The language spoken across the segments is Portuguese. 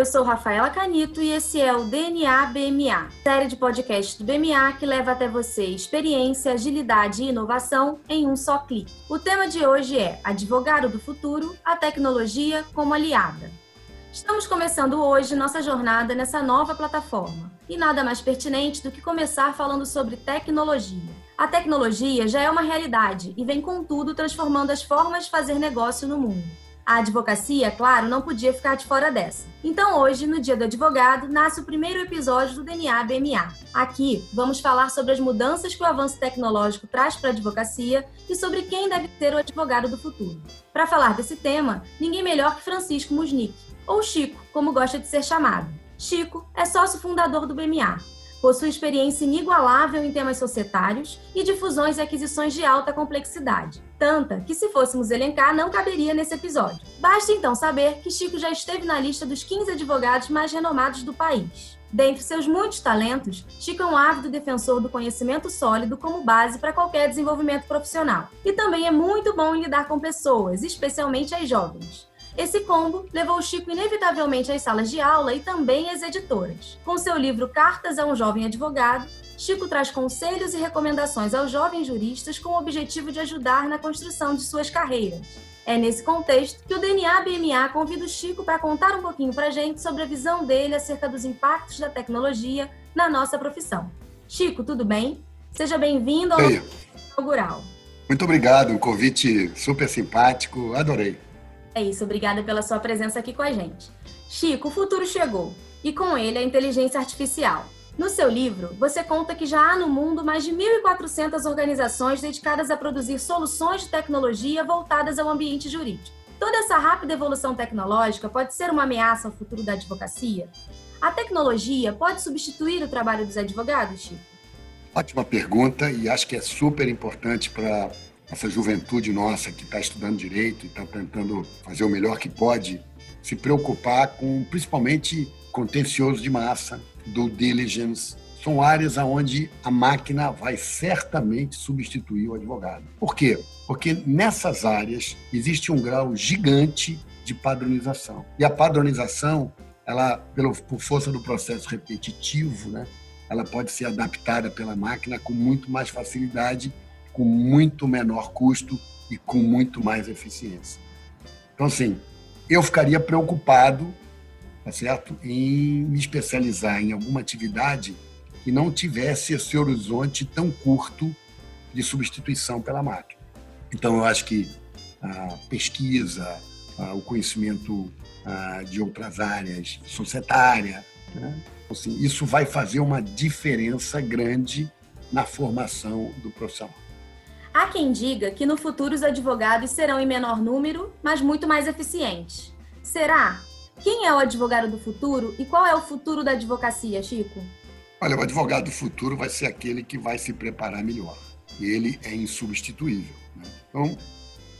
Eu sou Rafaela Canito e esse é o DNA BMA, série de podcasts do BMA que leva até você experiência, agilidade e inovação em um só clique. O tema de hoje é Advogado do Futuro, a tecnologia como aliada. Estamos começando hoje nossa jornada nessa nova plataforma. E nada mais pertinente do que começar falando sobre tecnologia. A tecnologia já é uma realidade e vem com tudo transformando as formas de fazer negócio no mundo. A advocacia, claro, não podia ficar de fora dessa. Então, hoje, no Dia do Advogado, nasce o primeiro episódio do DNA BMA. Aqui, vamos falar sobre as mudanças que o avanço tecnológico traz para a advocacia e sobre quem deve ser o advogado do futuro. Para falar desse tema, ninguém melhor que Francisco Musnick, ou Chico, como gosta de ser chamado. Chico é sócio fundador do BMA Possui experiência inigualável em temas societários e de fusões e aquisições de alta complexidade. Tanta que, se fôssemos elencar, não caberia nesse episódio. Basta então saber que Chico já esteve na lista dos 15 advogados mais renomados do país. Dentre seus muitos talentos, Chico é um ávido defensor do conhecimento sólido como base para qualquer desenvolvimento profissional. E também é muito bom em lidar com pessoas, especialmente as jovens. Esse combo levou o Chico inevitavelmente às salas de aula e também às editoras. Com seu livro Cartas a um Jovem Advogado, Chico traz conselhos e recomendações aos jovens juristas com o objetivo de ajudar na construção de suas carreiras. É nesse contexto que o DNA BMA convida o Chico para contar um pouquinho para a gente sobre a visão dele acerca dos impactos da tecnologia na nossa profissão. Chico, tudo bem? Seja bem-vindo ao inaugural. Muito obrigado, um convite super simpático, adorei. É isso, obrigada pela sua presença aqui com a gente. Chico, o futuro chegou e com ele a inteligência artificial. No seu livro, você conta que já há no mundo mais de 1.400 organizações dedicadas a produzir soluções de tecnologia voltadas ao ambiente jurídico. Toda essa rápida evolução tecnológica pode ser uma ameaça ao futuro da advocacia? A tecnologia pode substituir o trabalho dos advogados, Chico? Ótima pergunta e acho que é super importante para essa juventude nossa que está estudando direito e está tentando fazer o melhor que pode, se preocupar com principalmente contencioso de massa, do diligence, são áreas onde a máquina vai certamente substituir o advogado. Por quê? Porque nessas áreas existe um grau gigante de padronização. E a padronização, ela, pelo, por força do processo repetitivo, né, ela pode ser adaptada pela máquina com muito mais facilidade com muito menor custo e com muito mais eficiência. Então, assim, eu ficaria preocupado, tá certo, em me especializar em alguma atividade que não tivesse esse horizonte tão curto de substituição pela máquina. Então, eu acho que a pesquisa, o conhecimento de outras áreas, societária, né? assim, isso vai fazer uma diferença grande na formação do profissional. Há quem diga que no futuro os advogados serão em menor número, mas muito mais eficientes. Será? Quem é o advogado do futuro e qual é o futuro da advocacia, Chico? Olha, o advogado do futuro vai ser aquele que vai se preparar melhor. E ele é insubstituível. Né? Então,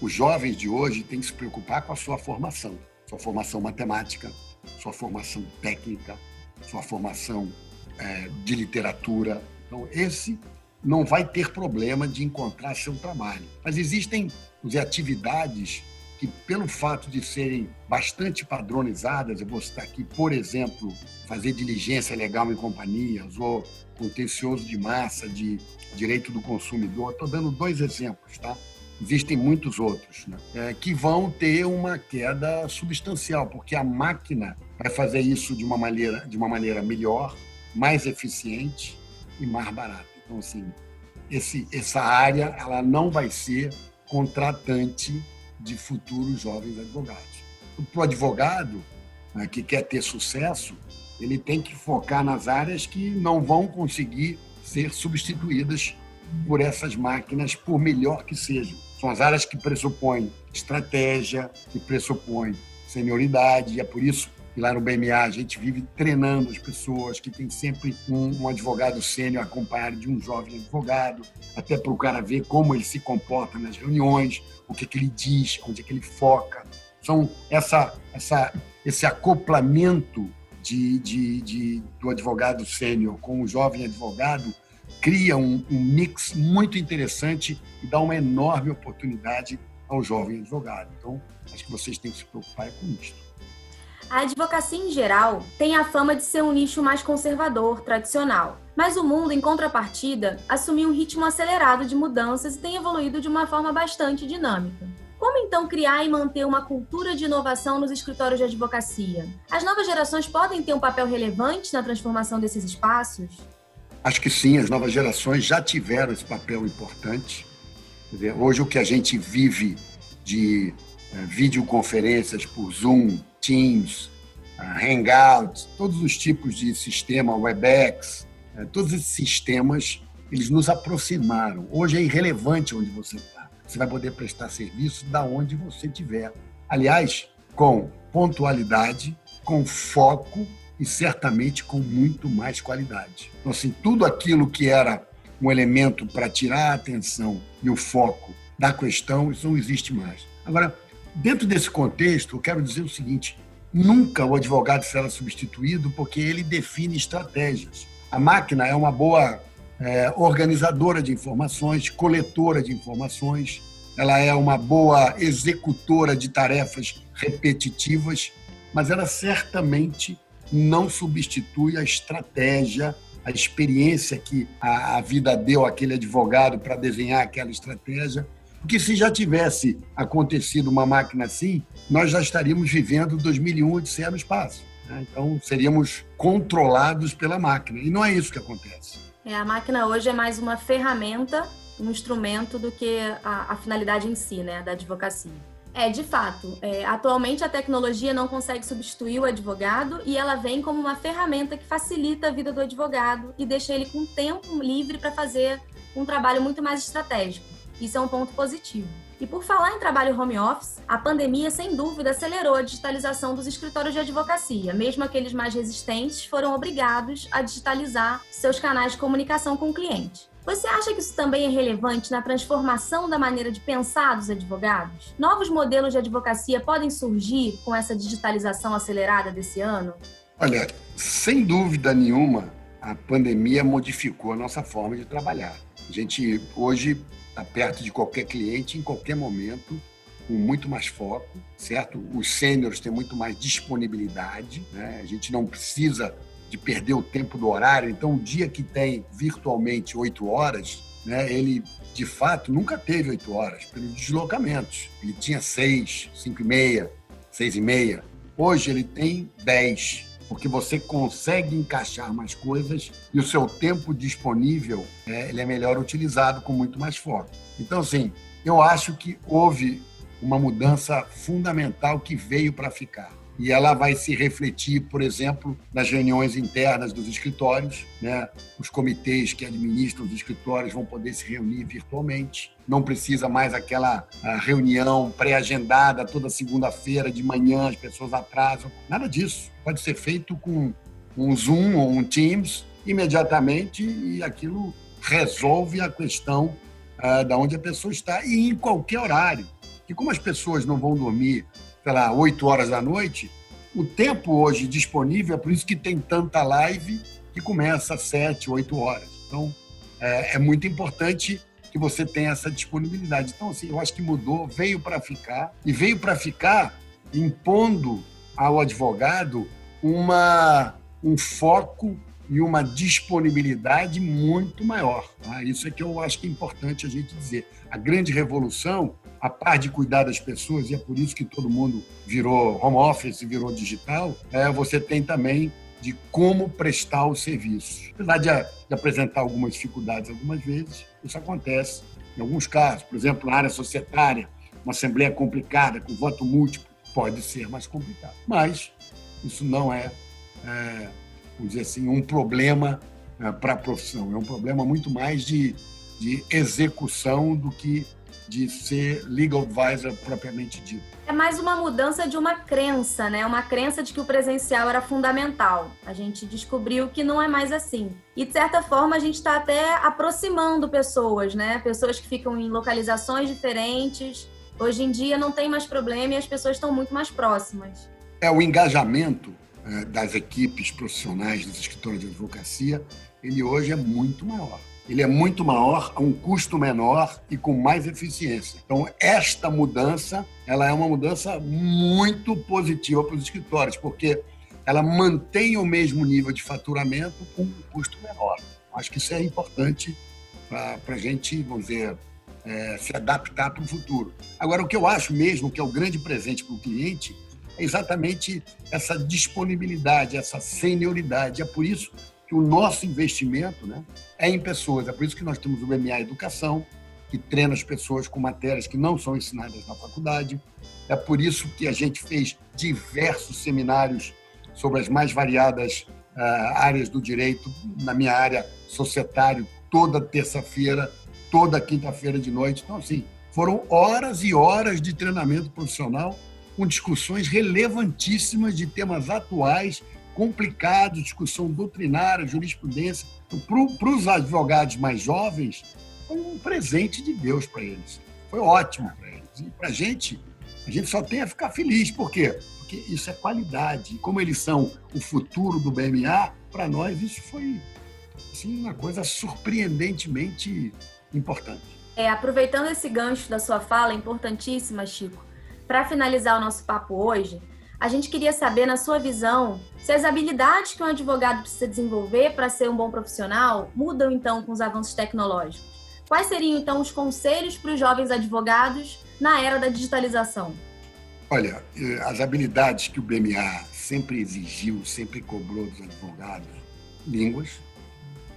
os jovens de hoje têm que se preocupar com a sua formação. Sua formação matemática, sua formação técnica, sua formação é, de literatura. Então, esse não vai ter problema de encontrar seu trabalho. Mas existem dizer, atividades que, pelo fato de serem bastante padronizadas, eu vou citar aqui, por exemplo, fazer diligência legal em companhias ou contencioso de massa, de direito do consumidor. Estou dando dois exemplos, tá? Existem muitos outros, né? é, que vão ter uma queda substancial, porque a máquina vai fazer isso de uma maneira, de uma maneira melhor, mais eficiente e mais barata. Então, assim, esse, essa área ela não vai ser contratante de futuros jovens advogados. Para o advogado né, que quer ter sucesso, ele tem que focar nas áreas que não vão conseguir ser substituídas por essas máquinas, por melhor que sejam. São as áreas que pressupõem estratégia, que pressupõem senioridade, e é por isso e lá no BMA a gente vive treinando as pessoas, que tem sempre um, um advogado sênior acompanhado de um jovem advogado, até para o cara ver como ele se comporta nas reuniões, o que, que ele diz, onde é que ele foca. São essa, essa, esse acoplamento de, de, de, do advogado sênior com o jovem advogado cria um, um mix muito interessante e dá uma enorme oportunidade ao jovem advogado. Então, acho que vocês têm que se preocupar com isso. A advocacia em geral tem a fama de ser um nicho mais conservador, tradicional. Mas o mundo, em contrapartida, assumiu um ritmo acelerado de mudanças e tem evoluído de uma forma bastante dinâmica. Como então criar e manter uma cultura de inovação nos escritórios de advocacia? As novas gerações podem ter um papel relevante na transformação desses espaços? Acho que sim, as novas gerações já tiveram esse papel importante. Hoje, o que a gente vive de videoconferências por Zoom, Teams, Hangouts, todos os tipos de sistema, Webex, é, todos esses sistemas, eles nos aproximaram. Hoje é irrelevante onde você está. Você vai poder prestar serviço da onde você estiver. Aliás, com pontualidade, com foco e certamente com muito mais qualidade. Então, assim, tudo aquilo que era um elemento para tirar a atenção e o foco da questão, isso não existe mais. Agora, dentro desse contexto, eu quero dizer o seguinte: nunca o advogado será substituído porque ele define estratégias. A máquina é uma boa é, organizadora de informações, coletora de informações, ela é uma boa executora de tarefas repetitivas, mas ela certamente não substitui a estratégia, a experiência que a, a vida deu àquele advogado para desenhar aquela estratégia. Porque se já tivesse acontecido uma máquina assim, nós já estaríamos vivendo 2001 Odisseia no espaço. Né? Então, seríamos controlados pela máquina. E não é isso que acontece. É, a máquina hoje é mais uma ferramenta, um instrumento do que a, a finalidade em si, né, da advocacia. É, de fato. É, atualmente a tecnologia não consegue substituir o advogado e ela vem como uma ferramenta que facilita a vida do advogado e deixa ele com tempo livre para fazer um trabalho muito mais estratégico. Isso é um ponto positivo. E por falar em trabalho home office, a pandemia sem dúvida acelerou a digitalização dos escritórios de advocacia. Mesmo aqueles mais resistentes foram obrigados a digitalizar seus canais de comunicação com o cliente. Você acha que isso também é relevante na transformação da maneira de pensar dos advogados? Novos modelos de advocacia podem surgir com essa digitalização acelerada desse ano? Olha, sem dúvida nenhuma, a pandemia modificou a nossa forma de trabalhar. A gente hoje está perto de qualquer cliente em qualquer momento, com muito mais foco, certo? Os sêniores têm muito mais disponibilidade, né? a gente não precisa de perder o tempo do horário. Então, o dia que tem virtualmente oito horas, né, ele de fato nunca teve oito horas pelos deslocamentos. Ele tinha seis, cinco e meia, seis e meia. Hoje ele tem dez, porque você consegue encaixar mais coisas e o seu tempo disponível é, ele é melhor utilizado com muito mais foco. Então, assim, eu acho que houve uma mudança fundamental que veio para ficar e ela vai se refletir, por exemplo, nas reuniões internas dos escritórios. Né? Os comitês que administram os escritórios vão poder se reunir virtualmente. Não precisa mais aquela reunião pré-agendada toda segunda-feira de manhã, as pessoas atrasam. Nada disso. Pode ser feito com um Zoom ou um Teams imediatamente e aquilo resolve a questão ah, da onde a pessoa está e em qualquer horário. E como as pessoas não vão dormir lá, 8 horas da noite, o tempo hoje disponível, é por isso que tem tanta live que começa às 7, 8 horas. Então, é, é muito importante que você tenha essa disponibilidade. Então, assim, eu acho que mudou, veio para ficar, e veio para ficar impondo ao advogado uma, um foco e uma disponibilidade muito maior. Tá? Isso é que eu acho que é importante a gente dizer. A grande revolução a par de cuidar das pessoas, e é por isso que todo mundo virou home office, virou digital, é, você tem também de como prestar o serviço. Apesar de, de apresentar algumas dificuldades algumas vezes, isso acontece em alguns casos. Por exemplo, na área societária, uma assembleia complicada, com voto múltiplo, pode ser mais complicado. Mas isso não é, é vamos dizer assim, um problema é, para a profissão. É um problema muito mais de, de execução do que de ser legal advisor propriamente dito. É mais uma mudança de uma crença, né? Uma crença de que o presencial era fundamental. A gente descobriu que não é mais assim. E de certa forma a gente está até aproximando pessoas, né? Pessoas que ficam em localizações diferentes. Hoje em dia não tem mais problema e as pessoas estão muito mais próximas. É o engajamento é, das equipes profissionais dos escritórios de advocacia, ele hoje é muito maior. ele é muito maior, a um custo menor e com mais eficiência. Então, esta mudança, ela é uma mudança muito positiva para os escritórios, porque ela mantém o mesmo nível de faturamento com um custo menor. Acho que isso é importante para a gente, vamos dizer, é, se adaptar para o futuro. Agora, o que eu acho mesmo que é o grande presente para o cliente é exatamente essa disponibilidade, essa senioridade. É por isso que o nosso investimento né, é em pessoas. É por isso que nós temos o BMA Educação, que treina as pessoas com matérias que não são ensinadas na faculdade. É por isso que a gente fez diversos seminários sobre as mais variadas uh, áreas do direito, na minha área societário, toda terça-feira, toda quinta-feira de noite. Então, assim, foram horas e horas de treinamento profissional com discussões relevantíssimas de temas atuais complicado, discussão doutrinária, jurisprudência. Então, para os advogados mais jovens, foi um presente de Deus para eles. Foi ótimo para eles. E para a gente, a gente só tem a ficar feliz. Por quê? Porque isso é qualidade. E como eles são o futuro do BMA, para nós isso foi assim, uma coisa surpreendentemente importante. É, aproveitando esse gancho da sua fala, importantíssima, Chico, para finalizar o nosso papo hoje, a gente queria saber, na sua visão, se as habilidades que um advogado precisa desenvolver para ser um bom profissional mudam então com os avanços tecnológicos. Quais seriam então os conselhos para os jovens advogados na era da digitalização? Olha, eh, as habilidades que o BMA sempre exigiu, sempre cobrou dos advogados, línguas,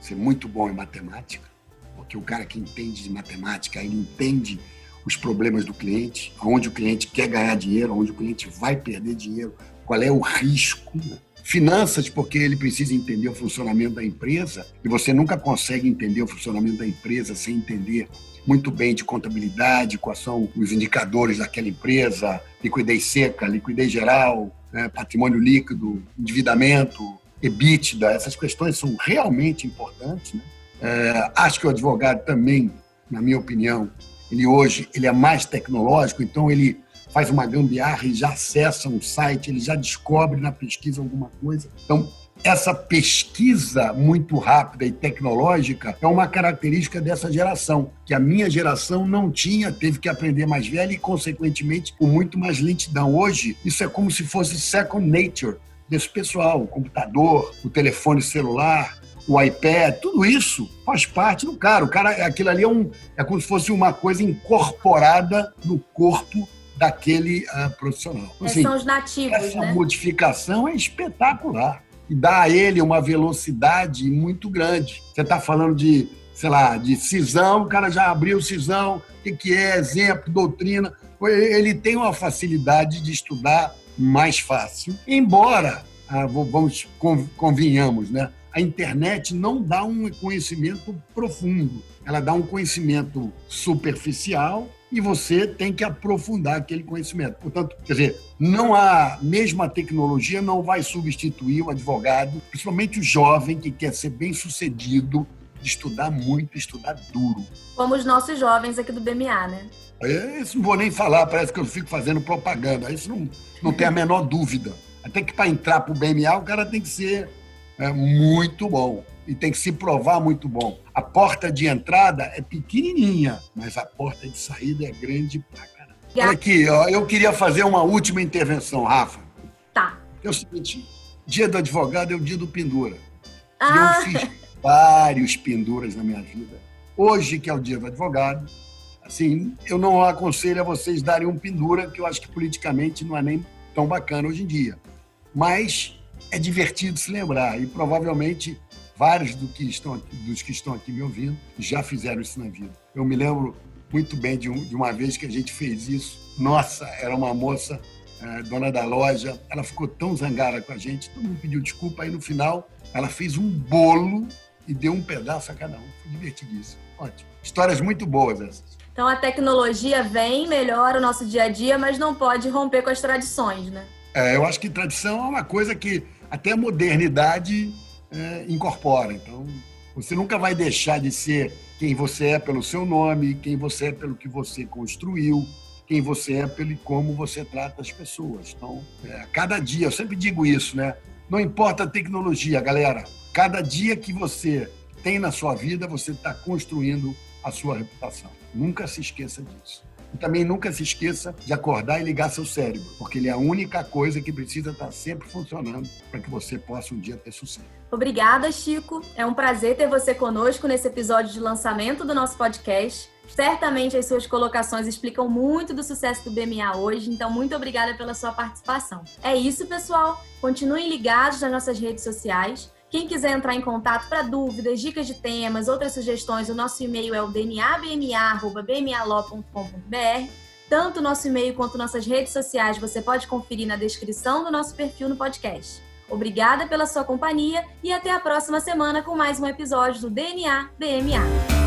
ser muito bom em matemática, porque o cara que entende de matemática, ele entende os problemas do cliente, onde o cliente quer ganhar dinheiro, onde o cliente vai perder dinheiro, qual é o risco. Finanças, porque ele precisa entender o funcionamento da empresa, e você nunca consegue entender o funcionamento da empresa sem entender muito bem de contabilidade, quais são os indicadores daquela empresa, liquidez seca, liquidez geral, né, patrimônio líquido, endividamento, EBITDA, essas questões são realmente importantes. Né? É, acho que o advogado também, na minha opinião, ele hoje ele é mais tecnológico, então ele faz uma gambiarra e já acessa um site, ele já descobre na pesquisa alguma coisa. Então, essa pesquisa muito rápida e tecnológica é uma característica dessa geração, que a minha geração não tinha, teve que aprender mais velha e, consequentemente, com muito mais lentidão. Hoje, isso é como se fosse second nature desse pessoal, o computador, o telefone celular, o iPad, tudo isso faz parte do cara. O cara, aquilo ali é, um, é como se fosse uma coisa incorporada no corpo daquele uh, profissional. Então, assim, são os nativos, essa né? modificação é espetacular e dá a ele uma velocidade muito grande. Você está falando de, sei lá, de cisão, o cara já abriu cisão, o que, que é, exemplo, doutrina. Ele tem uma facilidade de estudar mais fácil, embora, ah, vamos convenhamos, né? A internet não dá um conhecimento profundo, ela dá um conhecimento superficial e você tem que aprofundar aquele conhecimento. Portanto, quer dizer, não há, mesmo a tecnologia não vai substituir o advogado, principalmente o jovem que quer ser bem sucedido, estudar muito, estudar duro. Como os nossos jovens aqui do BMA, né? É, isso não vou nem falar, parece que eu fico fazendo propaganda. Isso não, não tem a menor dúvida. Até que para entrar para o BMA, o cara tem que ser é muito bom e tem que se provar muito bom. A porta de entrada é pequenininha, mas a porta de saída é grande pra caramba. Olha aqui, ó, eu queria fazer uma última intervenção, Rafa. Tá. É o seguinte, dia do advogado é o dia do pendura. Ah. E eu fiz vários penduras na minha vida. Hoje, que é o dia do advogado, assim, eu não aconselho a vocês darem um pendura, que eu acho que politicamente não é nem tão bacana hoje em dia. Mas é divertido se lembrar e provavelmente vários do que estão aqui, dos que estão aqui me ouvindo já fizeram isso na vida. Eu me lembro muito bem de, um, de uma vez que a gente fez isso. Nossa, era uma moça, é, dona da loja, ela ficou tão zangada com a gente, todo mundo pediu desculpa, aí no final ela fez um bolo e deu um pedaço a cada um. Foi divertidíssimo. Ótimo. Histórias muito boas essas. Então a tecnologia vem, melhora o nosso dia a dia, mas não pode romper com as tradições, né? É, eu acho que tradição é uma coisa que até a modernidade é, incorpora. Então, você nunca vai deixar de ser quem você é pelo seu nome, quem você é pelo que você construiu, quem você é pelo como você trata as pessoas. Então, é, cada dia, eu sempre digo isso, né? Não importa a tecnologia, galera. Cada dia que você tem na sua vida, você está construindo a sua reputação. Nunca se esqueça disso. E também nunca se esqueça de acordar e ligar seu cérebro, porque ele é a única coisa que precisa estar sempre funcionando para que você possa um dia ter sucesso. Obrigada, Chico. É um prazer ter você conosco nesse episódio de lançamento do nosso podcast. Certamente as suas colocações explicam muito do sucesso do BMA hoje, então muito obrigada pela sua participação. É isso, pessoal. Continuem ligados nas nossas redes sociais. Quem quiser entrar em contato para dúvidas, dicas de temas, outras sugestões, o nosso e-mail é o dnabma.bmalo.com.br. Tanto o nosso e-mail quanto nossas redes sociais você pode conferir na descrição do nosso perfil no podcast. Obrigada pela sua companhia e até a próxima semana com mais um episódio do DNA BMA.